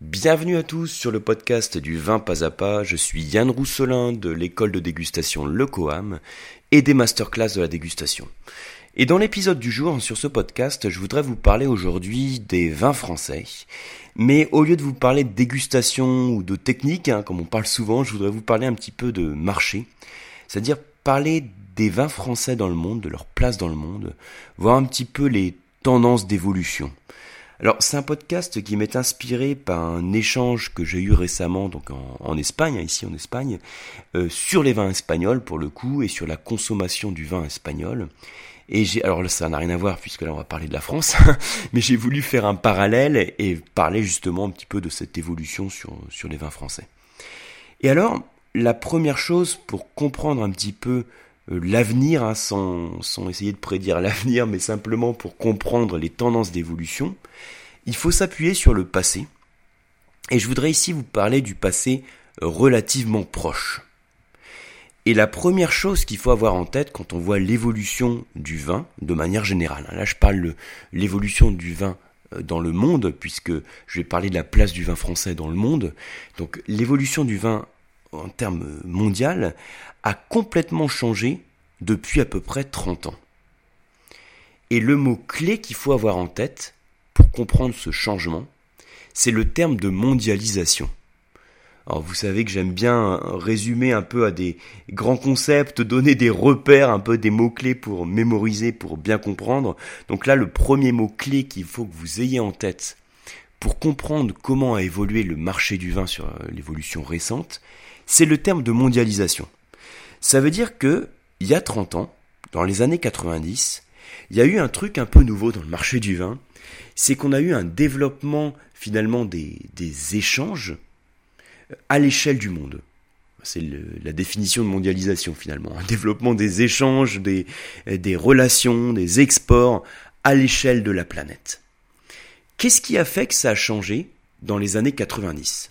Bienvenue à tous sur le podcast du vin pas à pas. Je suis Yann Rousselin de l'école de dégustation Le Coam et des masterclass de la dégustation. Et dans l'épisode du jour, sur ce podcast, je voudrais vous parler aujourd'hui des vins français. Mais au lieu de vous parler de dégustation ou de technique, hein, comme on parle souvent, je voudrais vous parler un petit peu de marché. C'est-à-dire parler des vins français dans le monde, de leur place dans le monde, voir un petit peu les tendances d'évolution. Alors c'est un podcast qui m'est inspiré par un échange que j'ai eu récemment donc en, Espagne, hein, ici en Espagne, euh, sur les vins espagnols pour le coup et sur la consommation du vin espagnol. Et j'ai alors là ça n'a rien à voir puisque là on va parler de la France, mais j'ai voulu faire un parallèle et parler justement un petit peu de cette évolution sur sur les vins français. Et alors la première chose pour comprendre un petit peu l'avenir, hein, sans, sans essayer de prédire l'avenir, mais simplement pour comprendre les tendances d'évolution, il faut s'appuyer sur le passé. Et je voudrais ici vous parler du passé euh, relativement proche. Et la première chose qu'il faut avoir en tête quand on voit l'évolution du vin de manière générale, hein, là je parle de l'évolution du vin euh, dans le monde, puisque je vais parler de la place du vin français dans le monde. Donc l'évolution du vin en termes mondial a complètement changé depuis à peu près 30 ans. Et le mot clé qu'il faut avoir en tête pour comprendre ce changement, c'est le terme de mondialisation. Alors vous savez que j'aime bien résumer un peu à des grands concepts, donner des repères, un peu des mots-clés pour mémoriser, pour bien comprendre. Donc là, le premier mot-clé qu'il faut que vous ayez en tête pour comprendre comment a évolué le marché du vin sur euh, l'évolution récente, c'est le terme de mondialisation. Ça veut dire que, il y a 30 ans, dans les années 90, il y a eu un truc un peu nouveau dans le marché du vin, c'est qu'on a eu un développement finalement des, échanges à l'échelle du monde. C'est la définition de mondialisation finalement, un développement des échanges, des, des relations, des exports à l'échelle de la planète. Qu'est-ce qui a fait que ça a changé dans les années 90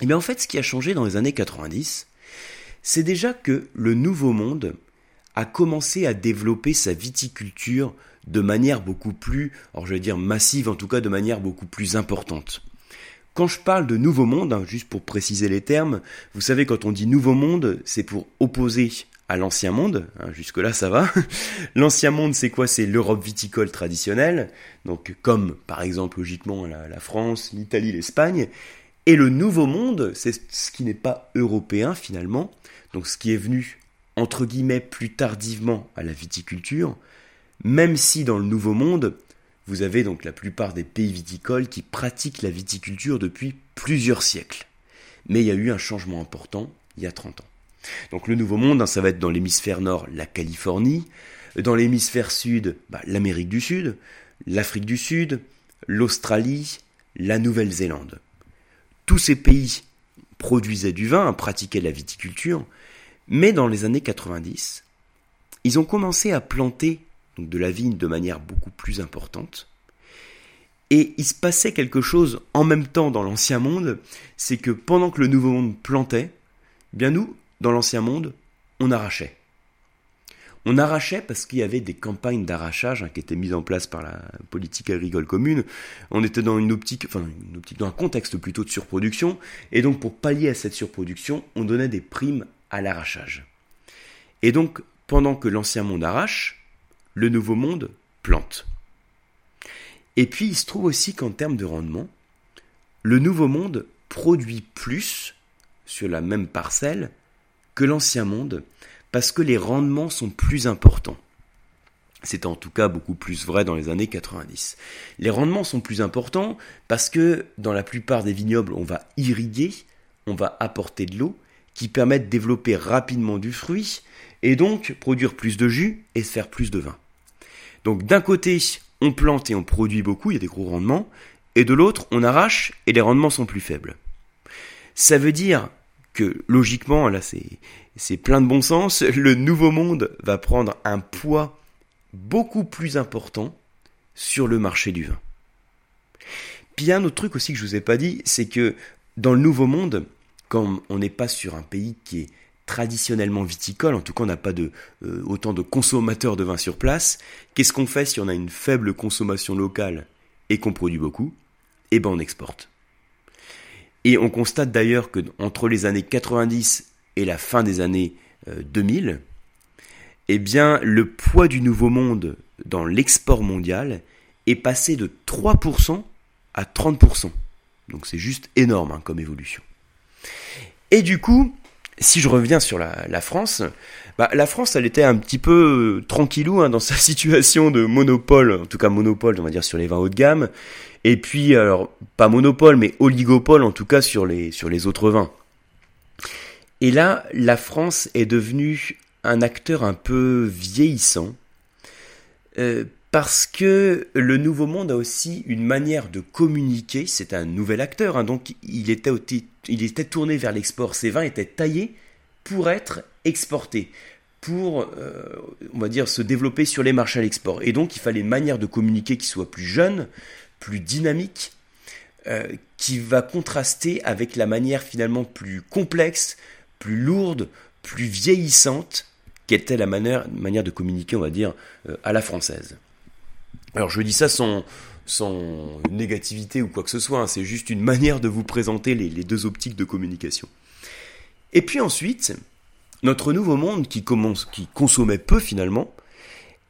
Eh bien en fait ce qui a changé dans les années 90, c'est déjà que le Nouveau Monde a commencé à développer sa viticulture de manière beaucoup plus, alors je vais dire massive, en tout cas de manière beaucoup plus importante. Quand je parle de Nouveau Monde, hein, juste pour préciser les termes, vous savez quand on dit Nouveau Monde, c'est pour opposer à l'Ancien Monde, hein, jusque-là ça va. L'Ancien Monde c'est quoi? C'est l'Europe viticole traditionnelle, donc comme par exemple logiquement la, la France, l'Italie, l'Espagne, et le Nouveau Monde, c'est ce qui n'est pas européen finalement, donc ce qui est venu entre guillemets plus tardivement à la viticulture, même si dans le Nouveau Monde, vous avez donc la plupart des pays viticoles qui pratiquent la viticulture depuis plusieurs siècles. Mais il y a eu un changement important il y a 30 ans. Donc le Nouveau Monde, hein, ça va être dans l'hémisphère nord la Californie, dans l'hémisphère sud bah, l'Amérique du Sud, l'Afrique du Sud, l'Australie, la Nouvelle-Zélande. Tous ces pays produisaient du vin, pratiquaient la viticulture, mais dans les années 90, ils ont commencé à planter de la vigne de manière beaucoup plus importante. Et il se passait quelque chose en même temps dans l'ancien monde, c'est que pendant que le nouveau monde plantait, eh bien nous, dans l'ancien monde, on arrachait. On arrachait parce qu'il y avait des campagnes d'arrachage hein, qui étaient mises en place par la politique agricole commune. On était dans une optique, enfin une optique, dans un contexte plutôt de surproduction, et donc pour pallier à cette surproduction, on donnait des primes l'arrachage. Et donc, pendant que l'ancien monde arrache, le nouveau monde plante. Et puis, il se trouve aussi qu'en termes de rendement, le nouveau monde produit plus sur la même parcelle que l'ancien monde parce que les rendements sont plus importants. C'est en tout cas beaucoup plus vrai dans les années 90. Les rendements sont plus importants parce que dans la plupart des vignobles, on va irriguer, on va apporter de l'eau qui permet de développer rapidement du fruit et donc produire plus de jus et se faire plus de vin. Donc d'un côté, on plante et on produit beaucoup, il y a des gros rendements, et de l'autre, on arrache et les rendements sont plus faibles. Ça veut dire que logiquement, là c'est c'est plein de bon sens, le nouveau monde va prendre un poids beaucoup plus important sur le marché du vin. Puis il y a un autre truc aussi que je vous ai pas dit, c'est que dans le nouveau monde, comme on n'est pas sur un pays qui est traditionnellement viticole, en tout cas on n'a pas euh, autant de consommateurs de vin sur place, qu'est-ce qu'on fait si on a une faible consommation locale et qu'on produit beaucoup? Eh ben on exporte. Et on constate d'ailleurs que entre les années 90 et la fin des années 2000, euh, eh bien, le poids du Nouveau Monde dans l'export mondial est passé de 3% à 30%. Donc c'est juste énorme hein, comme évolution. Et du coup, si je reviens sur la, France, bah, la France, elle était un petit peu euh, tranquillou hein, dans sa situation de monopole, en tout cas monopole, on va dire sur les vins haut de gamme, et puis alors pas monopole, mais oligopole en tout cas sur les sur les autres vins. Et là, la France est devenue un acteur un peu vieillissant, euh, parce que le Nouveau Monde a aussi une manière de communiquer. C'est un nouvel acteur, hein, donc il était, tourné vers l'export. Ses vins étaient taillés pour être exportés, pour, euh, on va dire, se développer sur les marchés à l'export. Et donc il fallait une manière de communiquer qui soit plus jeune, plus dynamique, euh, qui va contraster avec la manière finalement plus complexe, plus lourde, plus vieillissante qu'était la manière, manière de communiquer, on va dire, euh, à la française. Alors je dis ça sans, négativité ou quoi que ce soit, hein. c'est juste une manière de vous présenter les, deux optiques de communication. Et puis ensuite, notre nouveau monde qui, commence, qui consommait peu finalement,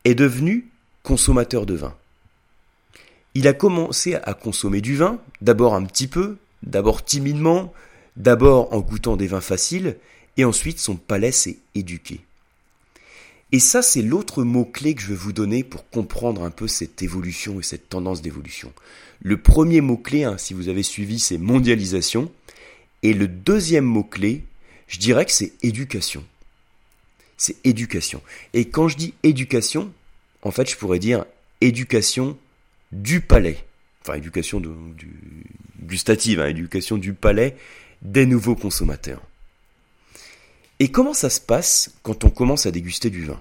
est devenu consommateur de vin. Il a commencé à consommer du vin, d'abord un petit peu, d'abord timidement, d'abord en goûtant des vins faciles, et ensuite son palais s'est éduqué. Et ça, c'est l'autre mot-clé que je vais vous donner pour comprendre un peu cette évolution et cette tendance d'évolution. Le premier mot-clé, hein, si vous avez suivi, c'est mondialisation. Et le deuxième mot-clé, je dirais que c'est éducation. C'est éducation. Et quand je dis éducation, en fait, je pourrais dire éducation du palais. Enfin, éducation du, gustative, hein, éducation du palais des nouveaux consommateurs. Et comment ça se passe quand on commence à déguster du vin?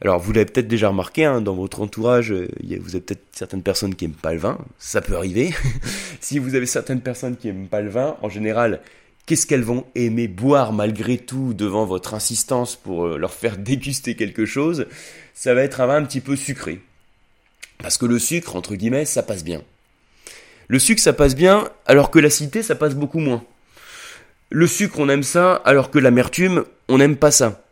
Alors, vous l'avez peut-être déjà remarqué, hein, dans votre entourage, euh, vous avez peut-être certaines personnes qui n'aiment pas le vin, ça peut arriver. si vous avez certaines personnes qui n'aiment pas le vin, en général, qu'est-ce qu'elles vont aimer boire malgré tout devant votre insistance pour euh, leur faire déguster quelque chose? Ça va être un vin un petit peu sucré. Parce que le sucre, entre guillemets, ça passe bien. Le sucre, ça passe bien, alors que l'acidité, ça passe beaucoup moins. Le sucre, on aime ça, alors que l'amertume, on n'aime pas ça.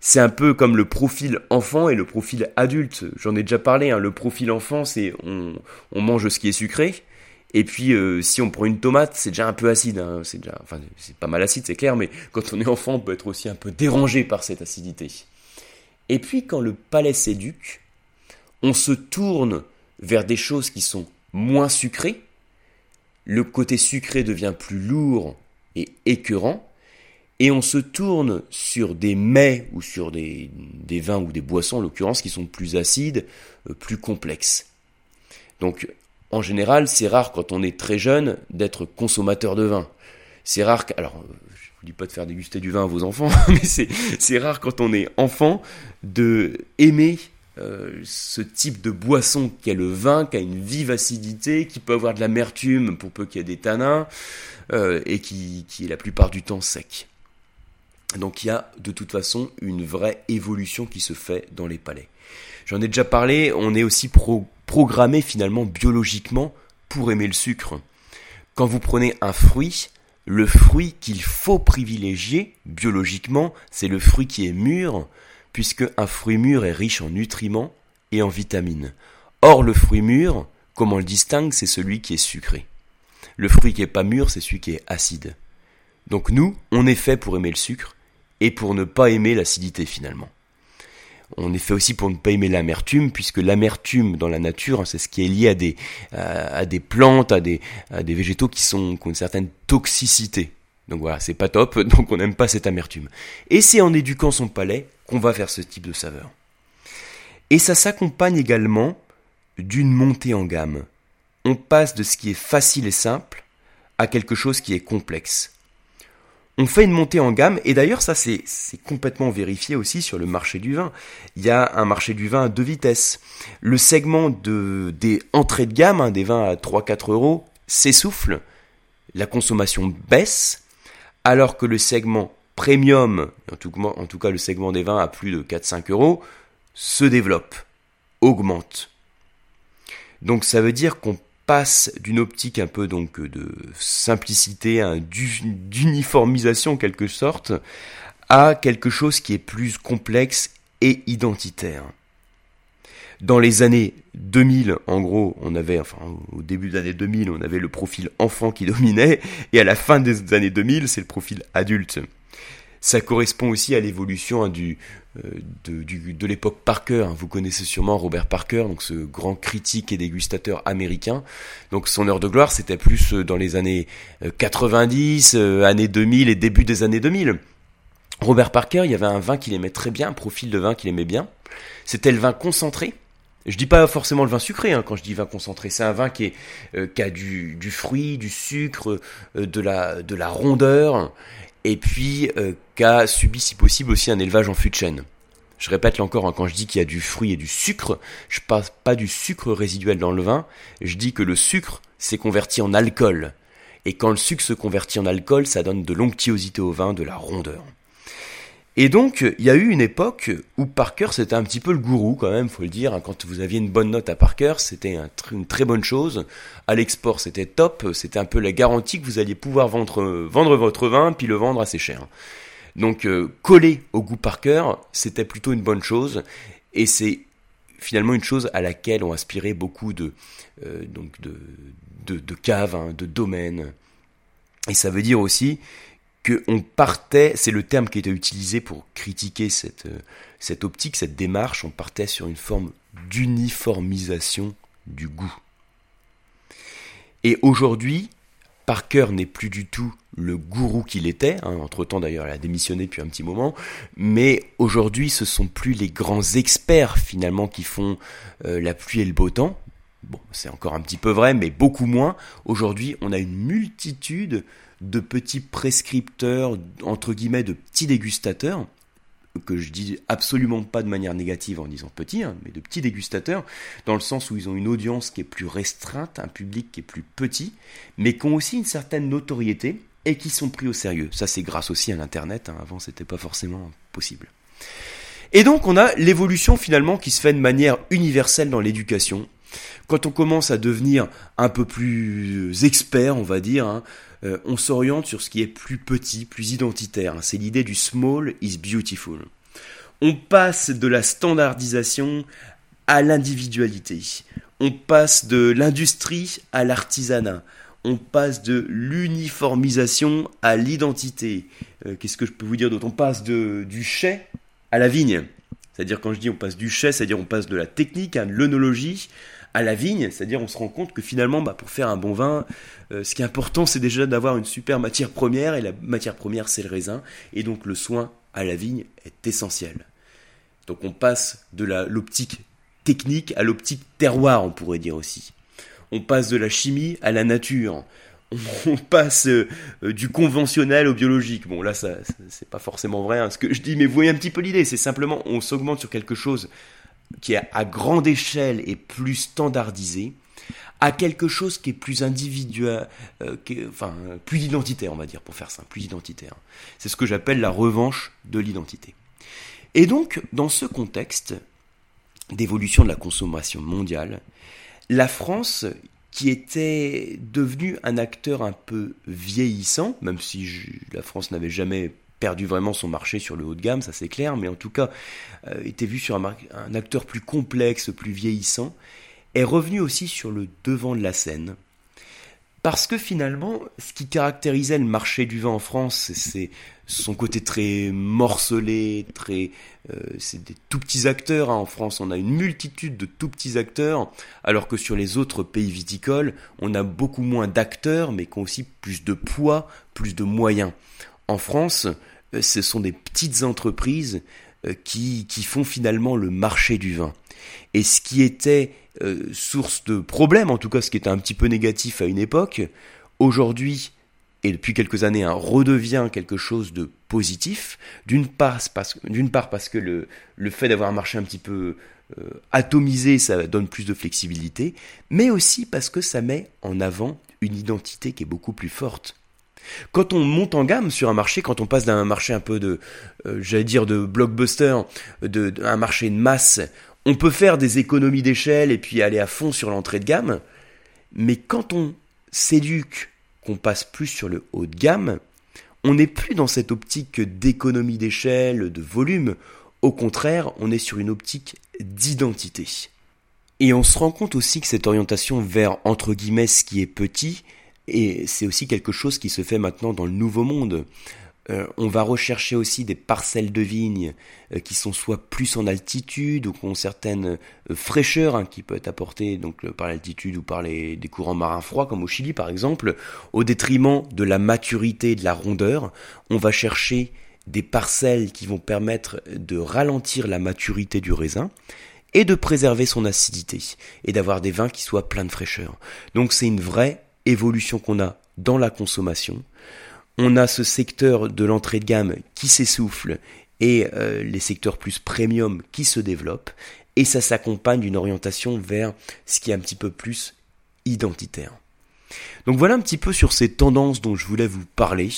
C'est un peu comme le profil enfant et le profil adulte. J'en ai déjà parlé. Hein. Le profil enfant, c'est on, mange ce qui est sucré. Et puis, euh, si on prend une tomate, c'est déjà un peu acide. Hein. C'est pas mal acide, c'est clair. Mais quand on est enfant, on peut être aussi un peu dérangé par cette acidité. Et puis, quand le palais s'éduque, on se tourne vers des choses qui sont moins sucrées. Le côté sucré devient plus lourd et écœurant, et on se tourne sur des mets ou sur des, vins ou des boissons en l'occurrence qui sont plus acides, euh, plus complexes. Donc en général, c'est rare quand on est très jeune d'être consommateur de vin. C'est rare, alors je vous dis pas de faire déguster du vin à vos enfants, mais c'est rare quand on est enfant de aimer euh, ce type de boisson qu'est le vin, qui a une vive acidité, qui peut avoir de l'amertume pour peu qu'il y ait des tanins, euh, et qui, est la plupart du temps sec. Donc il y a de toute façon une vraie évolution qui se fait dans les palais. J'en ai déjà parlé, on est aussi programmé finalement biologiquement pour aimer le sucre. Quand vous prenez un fruit, le fruit qu'il faut privilégier biologiquement, c'est le fruit qui est mûr, puisque un fruit mûr est riche en nutriments et en vitamines. Or, le fruit mûr, comme on le distingue, c'est celui qui est sucré. Le fruit qui est pas mûr, c'est celui qui est acide. Donc nous, on est fait pour aimer le sucre et pour ne pas aimer l'acidité finalement. On est fait aussi pour ne pas aimer l'amertume, puisque l'amertume dans la nature, hein, c'est ce qui est lié à des, plantes, à des, à des végétaux qui, sont, qui ont une certaine toxicité. Donc voilà, c'est pas top, donc on n'aime pas cette amertume. Et c'est en éduquant son palais qu'on va faire ce type de saveur. Et ça s'accompagne également d'une montée en gamme. On passe de ce qui est facile et simple à quelque chose qui est complexe. On fait une montée en gamme, et d'ailleurs ça c'est complètement vérifié aussi sur le marché du vin. Il y a un marché du vin à deux vitesses. Le segment de, des entrées de gamme, hein, des vins à 3-4 euros, s'essouffle, la consommation baisse, alors que le segment premium, en tout, cas le segment des vins à plus de 4-5 euros, se développe, augmente. Donc ça veut dire qu'on passe d'une optique un peu donc de simplicité, d'uniformisation en quelque sorte, à quelque chose qui est plus complexe et identitaire. Dans les années 2000, en gros, on avait, enfin, au début des années 2000, on avait le profil enfant qui dominait, et à la fin des années 2000, c'est le profil adulte. Ça correspond aussi à l'évolution hein, du, euh, de, de l'époque Parker. Hein. Vous connaissez sûrement Robert Parker, donc ce grand critique et dégustateur américain. Donc son heure de gloire, c'était plus euh, dans les années 90, euh, années 2000 et début des années 2000. Robert Parker, il y avait un vin qu'il aimait très bien, un profil de vin qu'il aimait bien. C'était le vin concentré. Je dis pas forcément le vin sucré hein, quand je dis vin concentré. C'est un vin qui, est, euh, qui a du, du, fruit, du sucre, euh, de, la, de la rondeur, et puis euh, qui a subi si possible aussi un élevage en fût de chêne. Je répète là encore, hein, quand je dis qu'il y a du fruit et du sucre, je parle pas du sucre résiduel dans le vin, je dis que le sucre s'est converti en alcool. Et quand le sucre se convertit en alcool, ça donne de l'onctuosité au vin, de la rondeur. Et donc, il y a eu une époque où Parker, c'était un petit peu le gourou quand même, faut le dire. Quand vous aviez une bonne note à Parker, c'était une très bonne chose. À l'export, c'était top. C'était un peu la garantie que vous alliez pouvoir vendre, votre vin, puis le vendre assez cher. Donc, euh, coller au goût Parker, c'était plutôt une bonne chose. Et c'est finalement une chose à laquelle ont aspiré beaucoup de, euh, donc de, de, caves, hein, de domaines. Et ça veut dire aussi qu'on partait, c'est le terme qui était utilisé pour critiquer cette, euh, cette optique, cette démarche, on partait sur une forme d'uniformisation du goût. Et aujourd'hui, Parker n'est plus du tout le gourou qu'il était, hein, entre-temps d'ailleurs il a démissionné depuis un petit moment, mais aujourd'hui ce sont plus les grands experts finalement qui font euh, la pluie et le beau temps. Bon, c'est encore un petit peu vrai, mais beaucoup moins. Aujourd'hui, on a une multitude de petits prescripteurs, entre guillemets, de petits dégustateurs, que je dis absolument pas de manière négative en disant petits, hein, mais de petits dégustateurs, dans le sens où ils ont une audience qui est plus restreinte, un public qui est plus petit, mais qui ont aussi une certaine notoriété et qui sont pris au sérieux. Ça, c'est grâce aussi à l'Internet, hein, avant c'était pas forcément possible. Et donc on a l'évolution finalement qui se fait de manière universelle dans l'éducation. Quand on commence à devenir un peu plus expert, on va dire, hein, euh, on s'oriente sur ce qui est plus petit, plus identitaire. C'est l'idée du small is beautiful. On passe de la standardisation à l'individualité. On passe de l'industrie à l'artisanat. On passe de l'uniformisation à l'identité. Euh, qu'est-ce que je peux vous dire d'autre? On passe de, du chai à la vigne. C'est-à-dire quand je dis on passe du chai, c'est-à-dire on passe de la technique à l'œnologie, à la vigne, c'est-à-dire on se rend compte que finalement, bah, pour faire un bon vin, euh, ce qui est important, c'est déjà d'avoir une super matière première, et la matière première, c'est le raisin, et donc le soin à la vigne est essentiel. Donc on passe de l'optique technique à l'optique terroir, on pourrait dire aussi. On passe de la chimie à la nature. On passe euh, du conventionnel au biologique. Bon, là, ça, c'est pas forcément vrai hein, ce que je dis, mais vous voyez un petit peu l'idée. C'est simplement, on s'augmente sur quelque chose qui est à grande échelle et plus standardisé à quelque chose qui est plus individuel, euh, enfin plus identitaire, on va dire, pour faire ça, plus identitaire. C'est ce que j'appelle la revanche de l'identité. Et donc, dans ce contexte d'évolution de la consommation mondiale, la France, qui était devenue un acteur un peu vieillissant, même si la France n'avait jamais perdu vraiment son marché sur le haut de gamme, ça c'est clair, mais en tout cas euh, était vu sur un, acteur plus complexe, plus vieillissant, est revenu aussi sur le devant de la scène. Parce que finalement, ce qui caractérisait le marché du vin en France, c'est son côté très morcelé, très, euh, c'est des tout petits acteurs. Hein. En France, on a une multitude de tout petits acteurs, alors que sur les autres pays viticoles, on a beaucoup moins d'acteurs, mais qui ont aussi plus de poids, plus de moyens. En France, ce sont des petites entreprises euh, qui, font finalement le marché du vin. Et ce qui était euh, source de problèmes, en tout cas ce qui était un petit peu négatif à une époque, aujourd'hui et depuis quelques années hein, redevient quelque chose de positif. D'une part, parce, que le, le fait d'avoir un marché un petit peu atomisé, ça donne plus de flexibilité, mais aussi parce que ça met en avant une identité qui est beaucoup plus forte. Quand on monte en gamme sur un marché, quand on passe d'un marché un peu de, euh, j'allais dire de blockbuster, de, marché de masse, on peut faire des économies d'échelle et puis aller à fond sur l'entrée de gamme. Mais quand on s'éduque, qu'on passe plus sur le haut de gamme, on n'est plus dans cette optique d'économie d'échelle, de volume. Au contraire, on est sur une optique d'identité. Et on se rend compte aussi que cette orientation vers, entre guillemets, ce qui est petit, et c'est aussi quelque chose qui se fait maintenant dans le nouveau monde. Euh, on va rechercher aussi des parcelles de vignes euh, qui sont soit plus en altitude ou qui ont certaines euh, fraîcheurs hein, qui peut être apportées donc par l'altitude ou par des courants marins froids comme au Chili par exemple, au détriment de la maturité et de la rondeur. On va chercher des parcelles qui vont permettre de ralentir la maturité du raisin et de préserver son acidité et d'avoir des vins qui soient pleins de fraîcheur. Donc c'est une vraie évolution qu'on a dans la consommation on a ce secteur de l'entrée de gamme qui s'essouffle et euh, les secteurs plus premium qui se développent, et ça s'accompagne d'une orientation vers ce qui est un petit peu plus identitaire. Donc voilà un petit peu sur ces tendances dont je voulais vous parler.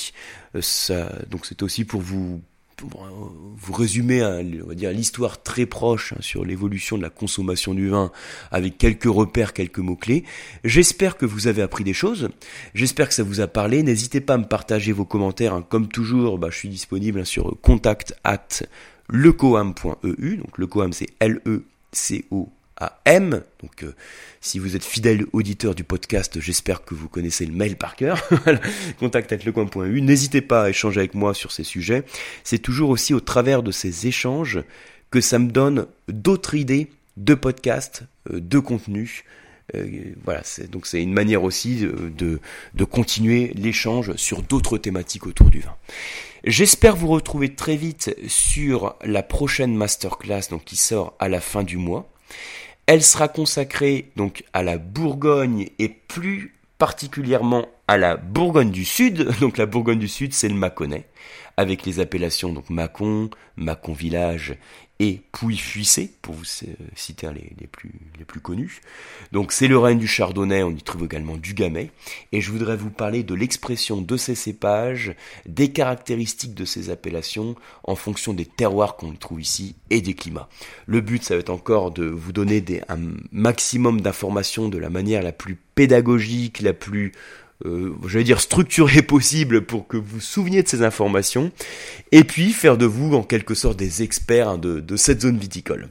Euh, ça, donc c'est aussi pour vous vous résumer, on va dire l'histoire très proche hein, sur l'évolution de la consommation du vin avec quelques repères, quelques mots clés. J'espère que vous avez appris des choses. J'espère que ça vous a parlé. N'hésitez pas à me partager vos commentaires. Hein. Comme toujours, bah, je suis disponible hein, sur contact at lecoam.eu. Donc lecoam c'est L E C O à M. Donc, euh, si vous êtes fidèle auditeur du podcast, j'espère que vous connaissez le mail par cœur. Contact avec lecoin.u. N'hésitez pas à échanger avec moi sur ces sujets. C'est toujours aussi au travers de ces échanges que ça me donne d'autres idées de podcasts, euh, de contenu. Euh, voilà, donc c'est une manière aussi de, de continuer l'échange sur d'autres thématiques autour du vin. J'espère vous retrouver très vite sur la prochaine masterclass donc qui sort à la fin du mois. Elle sera consacrée donc à la Bourgogne et plus particulièrement à la Bourgogne du Sud. Donc la Bourgogne du Sud, c'est le Mâconnais, avec les appellations donc Mâcon, Mâcon Village et Pouilly-Fuissé, pour vous citer les, les, plus, les plus connus. Donc c'est le règne du Chardonnay, on y trouve également du Gamay, et je voudrais vous parler de l'expression de ces cépages, des caractéristiques de ces appellations, en fonction des terroirs qu'on trouve ici et des climats. Le but, ça va être encore de vous donner des, un maximum d'informations de la manière la plus pédagogique, la plus euh, j'allais dire structuré possible pour que vous vous souveniez de ces informations, et puis faire de vous en quelque sorte des experts hein, de, de cette zone viticole.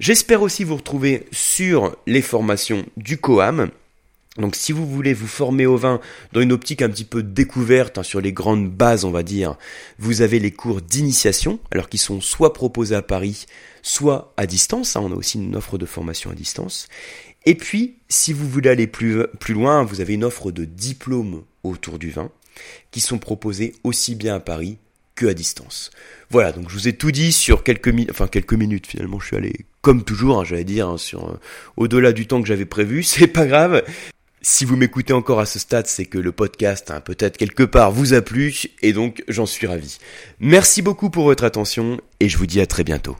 J'espère aussi vous retrouver sur les formations du COAM. Donc si vous voulez vous former au vin dans une optique un petit peu découverte hein, sur les grandes bases, on va dire, vous avez les cours d'initiation, alors qui sont soit proposés à Paris, soit à distance. Hein, on a aussi une offre de formation à distance. Et puis, si vous voulez aller plus, plus loin, vous avez une offre de diplômes autour du vin qui sont proposés aussi bien à Paris que à distance. Voilà, donc je vous ai tout dit sur quelques minutes, enfin quelques minutes finalement, je suis allé comme toujours, hein, j'allais dire, hein, sur euh, au-delà du temps que j'avais prévu, c'est pas grave. Si vous m'écoutez encore à ce stade, c'est que le podcast, hein, peut-être quelque part, vous a plu, et donc j'en suis ravi. Merci beaucoup pour votre attention, et je vous dis à très bientôt.